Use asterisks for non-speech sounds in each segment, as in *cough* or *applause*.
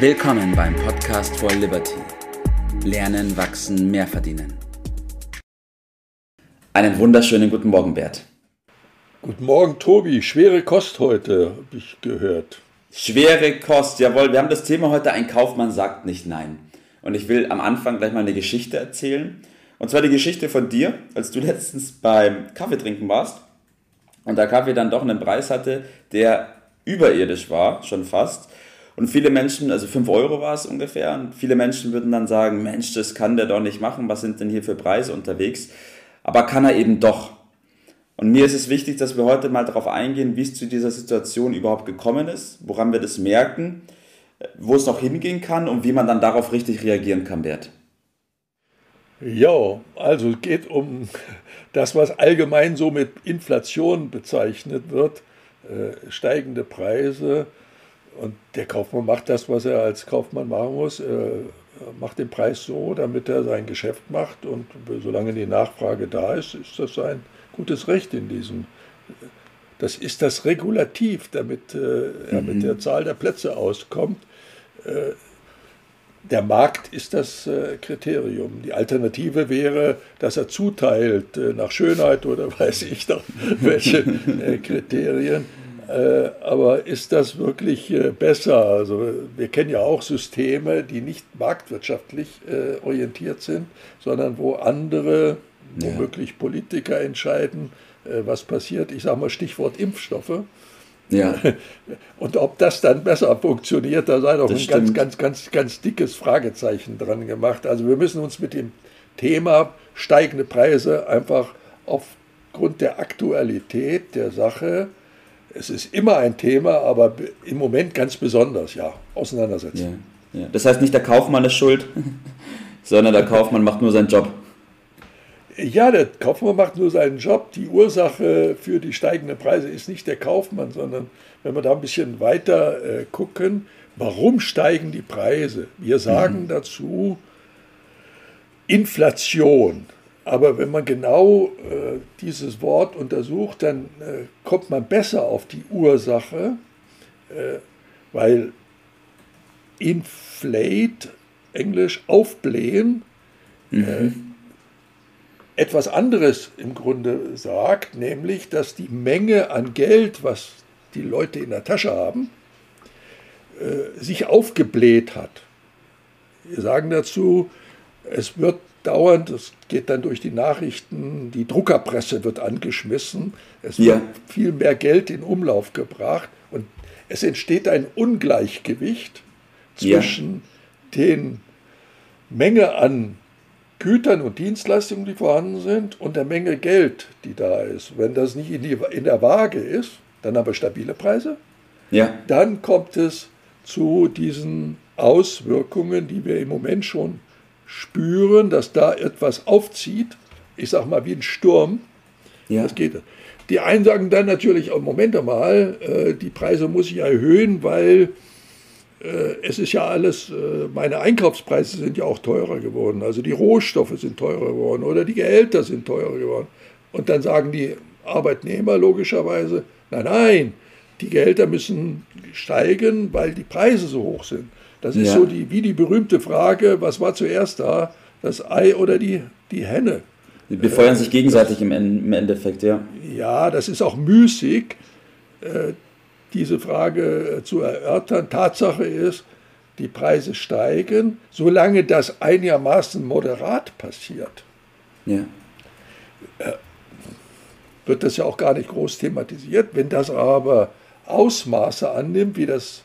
Willkommen beim Podcast for Liberty. Lernen, wachsen, mehr verdienen. Einen wunderschönen guten Morgen, Bert. Guten Morgen, Tobi. Schwere Kost heute, habe ich gehört. Schwere Kost, jawohl. Wir haben das Thema heute, ein Kaufmann sagt nicht nein. Und ich will am Anfang gleich mal eine Geschichte erzählen. Und zwar die Geschichte von dir, als du letztens beim Kaffee trinken warst und der Kaffee dann doch einen Preis hatte, der überirdisch war, schon fast. Und viele Menschen, also 5 Euro war es ungefähr, und viele Menschen würden dann sagen, Mensch, das kann der doch nicht machen, was sind denn hier für Preise unterwegs? Aber kann er eben doch. Und mir ist es wichtig, dass wir heute mal darauf eingehen, wie es zu dieser Situation überhaupt gekommen ist, woran wir das merken, wo es noch hingehen kann und wie man dann darauf richtig reagieren kann, Bert. Ja, also es geht um das, was allgemein so mit Inflation bezeichnet wird, äh, steigende Preise, und der Kaufmann macht das, was er als Kaufmann machen muss. Er macht den Preis so, damit er sein Geschäft macht. Und solange die Nachfrage da ist, ist das sein gutes Recht in diesem. Das ist das Regulativ, damit äh, er mit der mhm. Zahl der Plätze auskommt. Äh, der Markt ist das äh, Kriterium. Die Alternative wäre, dass er zuteilt äh, nach Schönheit oder *laughs* weiß ich noch welche äh, Kriterien. Äh, aber ist das wirklich äh, besser? Also wir kennen ja auch Systeme, die nicht marktwirtschaftlich äh, orientiert sind, sondern wo andere, ja. womöglich Politiker entscheiden, was passiert. Ich sage mal Stichwort Impfstoffe. Ja. *laughs* Und ob das dann besser funktioniert, da sei doch das ein stimmt. ganz, ganz, ganz, ganz dickes Fragezeichen dran gemacht. Also wir müssen uns mit dem Thema steigende Preise einfach aufgrund der Aktualität der Sache es ist immer ein Thema, aber im Moment ganz besonders, ja, auseinandersetzen. Ja, ja. Das heißt nicht der Kaufmann ist schuld, *laughs* sondern der Kaufmann macht nur seinen Job. Ja, der Kaufmann macht nur seinen Job. Die Ursache für die steigenden Preise ist nicht der Kaufmann, sondern wenn wir da ein bisschen weiter äh, gucken, warum steigen die Preise? Wir sagen mhm. dazu Inflation. Aber wenn man genau äh, dieses Wort untersucht, dann äh, kommt man besser auf die Ursache, äh, weil inflate, Englisch aufblähen, mhm. Äh, etwas anderes im Grunde sagt, nämlich, dass die Menge an Geld, was die Leute in der Tasche haben, äh, sich aufgebläht hat. Wir sagen dazu, es wird dauernd, es geht dann durch die Nachrichten, die Druckerpresse wird angeschmissen, es wird ja. viel mehr Geld in Umlauf gebracht und es entsteht ein Ungleichgewicht zwischen ja. den Menge an Gütern und Dienstleistungen, die vorhanden sind, und der Menge Geld, die da ist. Wenn das nicht in, die, in der Waage ist, dann haben wir stabile Preise. Ja. Dann kommt es zu diesen Auswirkungen, die wir im Moment schon spüren, dass da etwas aufzieht. Ich sage mal wie ein Sturm. Ja. Das geht. Die einen sagen dann natürlich, oh, Moment einmal, äh, die Preise muss ich erhöhen, weil äh, es ist ja alles, äh, meine Einkaufspreise sind ja auch teurer geworden. Also die Rohstoffe sind teurer geworden oder die Gehälter sind teurer geworden. Und dann sagen die Arbeitnehmer logischerweise, nein, nein, die Gehälter müssen steigen, weil die Preise so hoch sind. Das ist ja. so die, wie die berühmte Frage, was war zuerst da, das Ei oder die, die Henne? Die befeuern äh, sich gegenseitig das, im, Endeffekt, ja. Ja, das ist auch müßig, äh, diese Frage äh, zu erörtern. Tatsache ist, die Preise steigen, solange das einigermaßen moderat passiert. Ja. Äh, wird das ja auch gar nicht groß thematisiert. Wenn das aber Ausmaße annimmt, wie das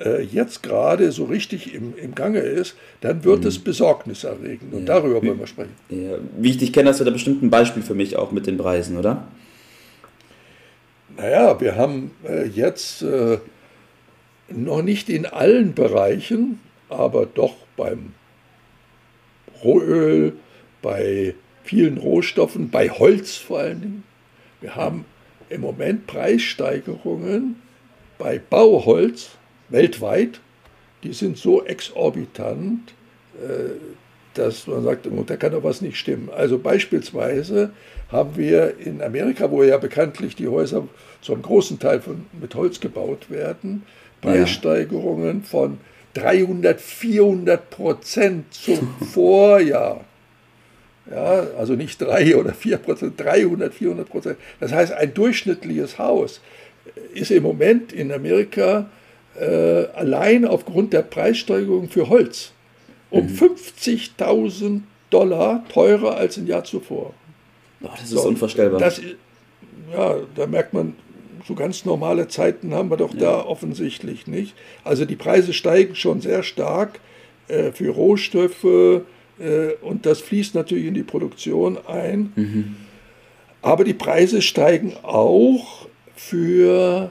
äh, jetzt gerade so richtig im, im Gange ist, dann wird mhm. es besorgniserregend. Und ja. darüber wollen wir sprechen. Ja. Wie ich dich kenne, hast du da bestimmt ein Beispiel für mich auch mit den Preisen, oder? Naja, wir haben äh, jetzt äh, noch nicht in allen Bereichen, aber doch beim Rohöl, bei vielen Rohstoffen, bei Holz vor allen Dingen. Wir haben im Moment Preissteigerungen bei Bauholz weltweit, die sind so exorbitant, äh, dass man sagt, da kann doch was nicht stimmen. Also beispielsweise haben wir in Amerika, wo ja bekanntlich die Häuser zum großen Teil von, mit Holz gebaut werden, Preissteigerungen von 300, 400 Prozent zum *laughs* Vorjahr. Ja, also nicht 3 oder 4 Prozent, 300, 400 Prozent. Das heißt, ein durchschnittliches Haus ist im Moment in Amerika äh, allein aufgrund der Preissteigerung für Holz um mhm. 50.000 Dollar teurer als im Jahr zuvor. Boah, das ist so, unvorstellbar. Das, ja, da merkt man, so ganz normale Zeiten haben wir doch ja. da offensichtlich nicht. Also die Preise steigen schon sehr stark äh, für Rohstoffe äh, und das fließt natürlich in die Produktion ein. Mhm. Aber die Preise steigen auch für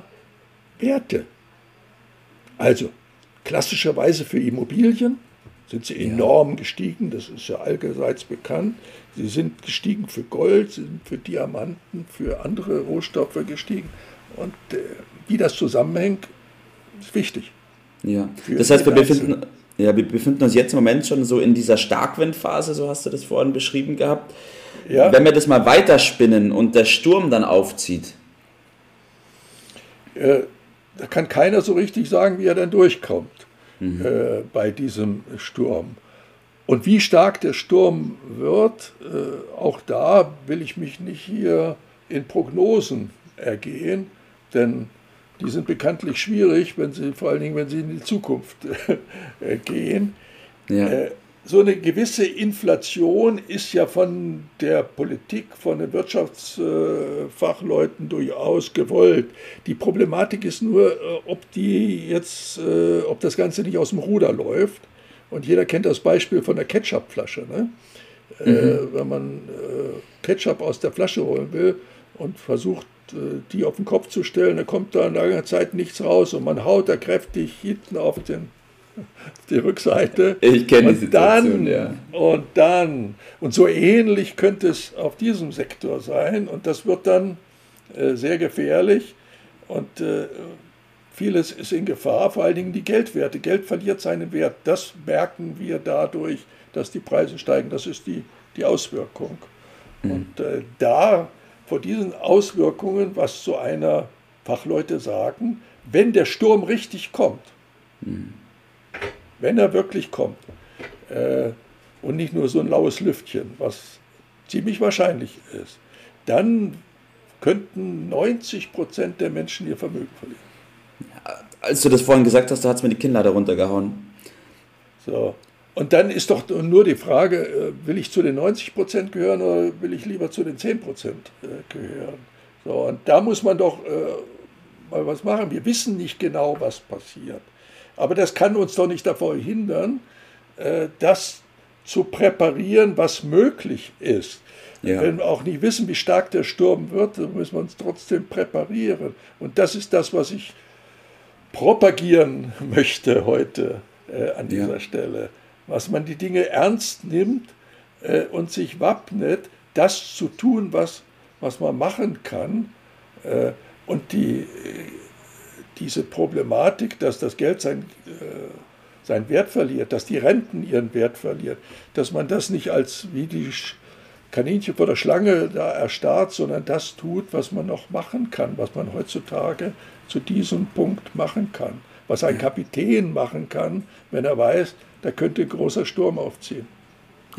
Werte. Also klassischerweise für Immobilien sind sie enorm ja. gestiegen, das ist ja allgeseits bekannt. Sie sind gestiegen für Gold, sie sind für Diamanten, für andere Rohstoffe gestiegen. Und äh, wie das zusammenhängt, ist wichtig. Ja, das heißt, wir befinden, ja, wir befinden uns jetzt im Moment schon so in dieser Starkwindphase, so hast du das vorhin beschrieben gehabt. Ja. Wenn wir das mal weiterspinnen und der Sturm dann aufzieht. Äh, da kann keiner so richtig sagen, wie er dann durchkommt mhm. äh, bei diesem Sturm. Und wie stark der Sturm wird, äh, auch da will ich mich nicht hier in Prognosen ergehen, denn die sind bekanntlich schwierig, wenn sie, vor allen Dingen, wenn sie in die Zukunft äh, gehen. Ja. So eine gewisse Inflation ist ja von der Politik, von den Wirtschaftsfachleuten durchaus gewollt. Die Problematik ist nur, äh, ob die jetzt, äh, ob das Ganze nicht aus dem Ruder läuft. Und jeder kennt das Beispiel von der Ketchupflasche. Ne? Äh, mhm. wenn man Ketchup aus der Flasche holen will und versucht, die auf den Kopf zu stellen, dann kommt da in langer Zeit nichts raus und man haut da kräftig hinten auf den die Rückseite. Ich kenne die Situation, dann, ja. Und dann, und so ähnlich könnte es auf diesem Sektor sein und das wird dann äh, sehr gefährlich und äh, vieles ist in Gefahr, vor allen Dingen die Geldwerte. Geld verliert seinen Wert. Das merken wir dadurch, dass die Preise steigen. Das ist die, die Auswirkung. Mhm. Und äh, da, vor diesen Auswirkungen, was zu einer Fachleute sagen, wenn der Sturm richtig kommt, mhm wenn er wirklich kommt, äh, und nicht nur so ein laues Lüftchen, was ziemlich wahrscheinlich ist, dann könnten 90 Prozent der Menschen ihr Vermögen verlieren. Als du das vorhin gesagt hast, da hat es mir die Kinnlade runtergehauen. So. Und dann ist doch nur die Frage, äh, will ich zu den 90 Prozent gehören oder will ich lieber zu den 10 Prozent äh, gehören? So, und da muss man doch äh, mal was machen. Wir wissen nicht genau, was passiert. Aber das kann uns doch nicht davor hindern, äh, das zu präparieren, was möglich ist. Ja. Wenn wir auch nicht wissen, wie stark der Sturm wird, dann müssen wir uns trotzdem präparieren. Und das ist das, was ich propagieren *laughs* möchte heute äh, an dieser ja. Stelle. Was man die Dinge ernst nimmt äh, und sich wappnet, das zu tun, was, was man machen kann. Äh, und die diese Problematik, dass das Geld sein, äh, seinen Wert verliert, dass die Renten ihren Wert verlieren, dass man das nicht als wie die Kaninchen vor der Schlange da erstarrt, sondern das tut, was man noch machen kann, was man heutzutage zu diesem Punkt machen kann, was ein Kapitän machen kann, wenn er weiß, da könnte ein großer Sturm aufziehen.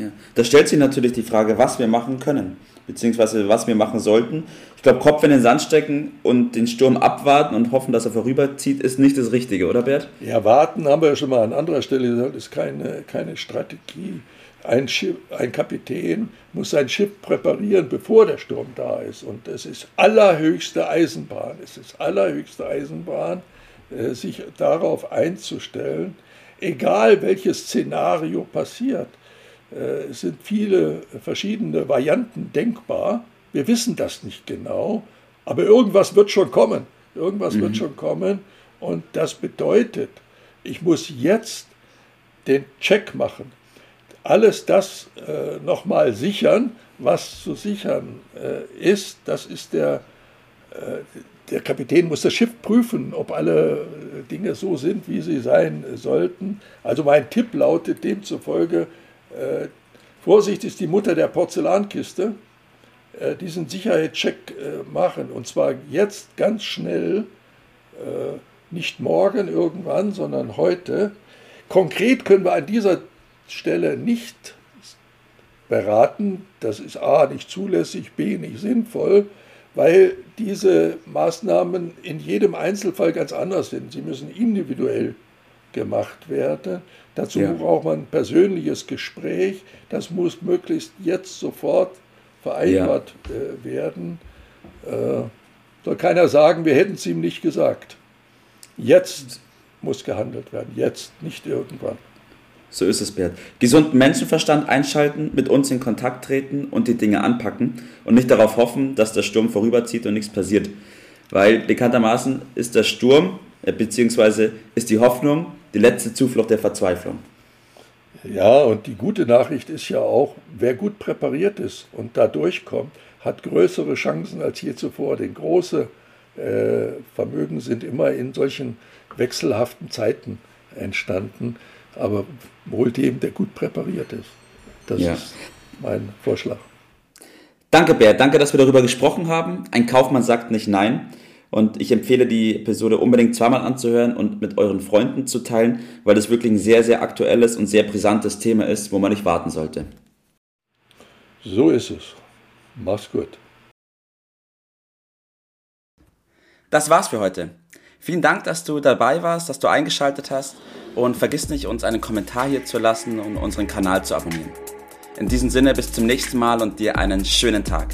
Ja. Da stellt sich natürlich die Frage, was wir machen können beziehungsweise was wir machen sollten. Ich glaube, Kopf in den Sand stecken und den Sturm abwarten und hoffen, dass er vorüberzieht, ist nicht das Richtige, oder Bert? Ja, warten haben wir ja schon mal an anderer Stelle gesagt, ist keine, keine Strategie. Ein, Schiff, ein Kapitän muss sein Schiff präparieren, bevor der Sturm da ist. Und es ist allerhöchste Eisenbahn. Es ist allerhöchste Eisenbahn, äh, sich darauf einzustellen, egal welches Szenario passiert. Äh, es sind viele verschiedene Varianten denkbar. Wir wissen das nicht genau, aber irgendwas wird schon kommen. Irgendwas mhm. wird schon kommen und das bedeutet, ich muss jetzt den Check machen. Alles das äh, nochmal sichern, was zu sichern äh, ist. Das ist der, äh, der Kapitän muss das Schiff prüfen, ob alle äh, Dinge so sind, wie sie sein sollten. Also mein Tipp lautet demzufolge, äh, Vorsicht ist die Mutter der Porzellankiste. Äh, diesen Sicherheitscheck äh, machen und zwar jetzt ganz schnell, nicht morgen irgendwann, sondern heute. konkret können wir an dieser Stelle nicht beraten. Das ist A nicht zulässig, B nicht sinnvoll, weil diese Maßnahmen in jedem Einzelfall ganz anders sind. Sie müssen individuell gemacht werden. Dazu ja. braucht man ein persönliches Gespräch. Das muss möglichst jetzt sofort vereinbart ja. äh, werden. Äh, soll keiner sagen, wir hätten es ihm nicht gesagt. Jetzt muss gehandelt werden, jetzt, nicht irgendwann. So ist es, Bert. Gesunden Menschenverstand einschalten, mit uns in Kontakt treten und die Dinge anpacken und nicht darauf hoffen, dass der Sturm vorüberzieht und nichts passiert. Weil bekanntermaßen ist der Sturm, äh, beziehungsweise ist die Hoffnung die letzte Zuflucht der Verzweiflung. Ja, und die gute Nachricht ist ja auch, wer gut präpariert ist und da durchkommt, hat größere Chancen als je zuvor. Denn große äh, Vermögen sind immer in solchen wechselhaften Zeiten entstanden, aber wohl dem, der gut präpariert ist. Das ja. ist mein Vorschlag. Danke, Bert. Danke, dass wir darüber gesprochen haben. Ein Kaufmann sagt nicht Nein. Und ich empfehle die Episode unbedingt zweimal anzuhören und mit euren Freunden zu teilen, weil das wirklich ein sehr, sehr aktuelles und sehr brisantes Thema ist, wo man nicht warten sollte. So ist es. Mach's gut. Das war's für heute. Vielen Dank, dass du dabei warst, dass du eingeschaltet hast und vergiss nicht, uns einen Kommentar hier zu lassen und unseren Kanal zu abonnieren. In diesem Sinne bis zum nächsten Mal und dir einen schönen Tag.